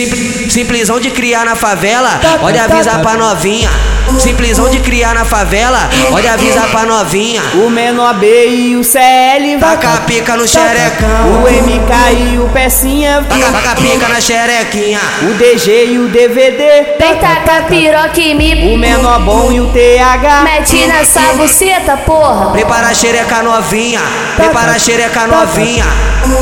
Simples, simplesão de criar na favela, pode avisar pra novinha. Simplesão de criar na favela, pode avisar pra novinha. O menor B e o CL vai Taca a pica no xerecão. O MK e o Pecinha Taca, taca a pica na xerequinha. O DG e o DVD Vem tacar piroca em O mim. menor bom e o TH Mete nessa buceta, porra. Prepara a xereca novinha, prepara a xereca novinha.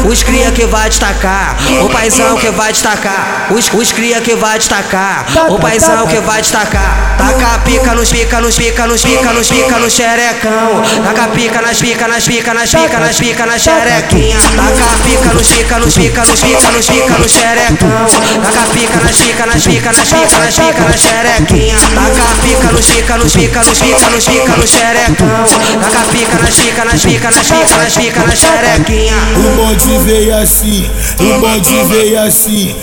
Os cria que vai destacar, o paizão que vai destacar. Os, os cria que vai destacar, o paizão que vai destacar. Taca a pica nos pica, nos pica, nos pica, nos pica no xerecão. Taca a pica nas pica, nas pica, nas pica, nas pica na xerequinha. Taca a pica nos pica, nos pica, nos pica, nos pica no xerecão. Taca a pica nas pica, nas pica, nas pica, nas pica na xerequinha. Taca a pica nos pica, nos pica, nos pica, nos pica no xerecão. Taca a pica nas pica, nas pica, nas pica, nas pica na xerequinha. O bonde veio assim, o bonde veio assim,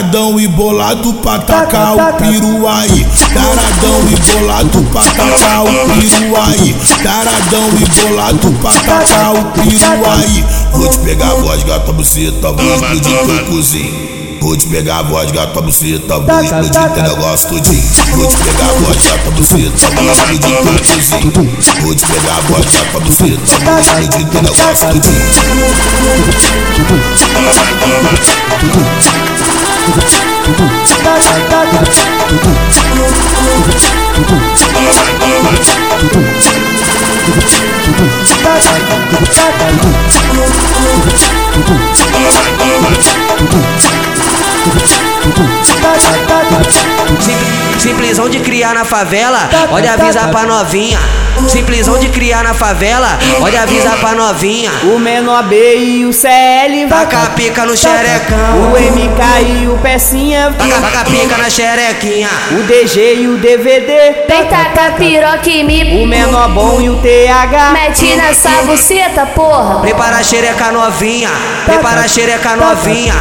taradão e bolado pra tacar o piru aí. Taradão e bolado pra tacar o piru aí. Taradão e bolado pra tacar o piru aí. Vou te pegar a voz, gata buceta, vou explodir teu cozinho. Vou te pegar a voz, gata buceta, vou explodir teu negócio tudinho. Vou te pegar a voz, gata buceta, vou explodir teu cozinho. Vou te pegar a voz, gata buceta, vou explodir teu negócio tudinho. 누구 차 누구 차 누구 차 Simplesão de criar na favela, pode avisar pra novinha. Simplesão de criar na favela, pode avisar pra novinha. O menor B e o CL vai Taca a pica no xerecão. O MK e o Pecinha Taca, taca a pica na xerequinha. O DG e o DVD Vem tacar piroca em O mim. menor bom e o TH Mete nessa buceta, porra. Prepara a xereca novinha, prepara a xereca novinha.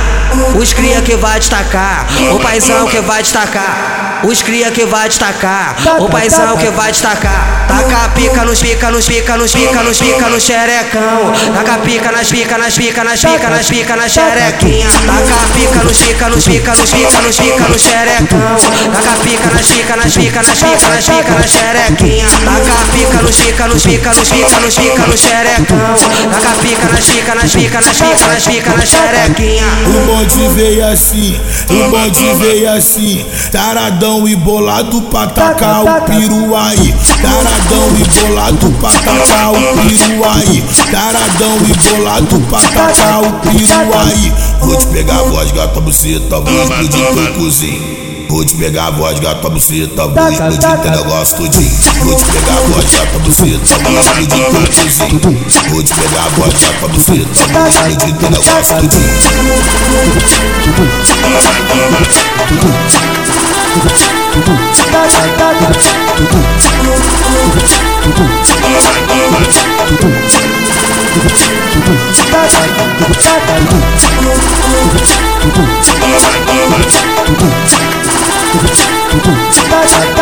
Os cria que vai destacar, o paizão que vai destacar. Os cria que vai destacar, o paizão que vai destacar. Taca pica nos pica, nos pica, nos pica, nos pica no xerecão. Taca pica nas pica, nas pica, nas pica, nas pica na xerequinha. Taca pica nos pica, nos pica, nos pica, nos pica no xerecão. Taca pica nas pica, nas pica, nas pica, nas pica na xerequinha. Taca pica nos pica, nos pica, nos pica, nos pica no xerecão. Taca pica nas pica, nas pica, nas pica, nas pica na xerequinha. O bonde veio assim, o bonde veio assim, taradão e bolado pra tacar o piru aí. Taradão e bolado pra tacar o piru aí. Taradão e bolado pra tacar o piru aí. Vou te pegar a voz, gata buceta, vou explodir teu cozinho. Vou te pegar a voz, gata buceta, vou explodir teu negócio tudinho. Vou te pegar a voz, gata buceta, vou explodir teu cozinho. Vou te pegar a voz, gata buceta, vou explodir teu negócio tudinho. 不不嘟，不不嘟，不不嘟，不不加。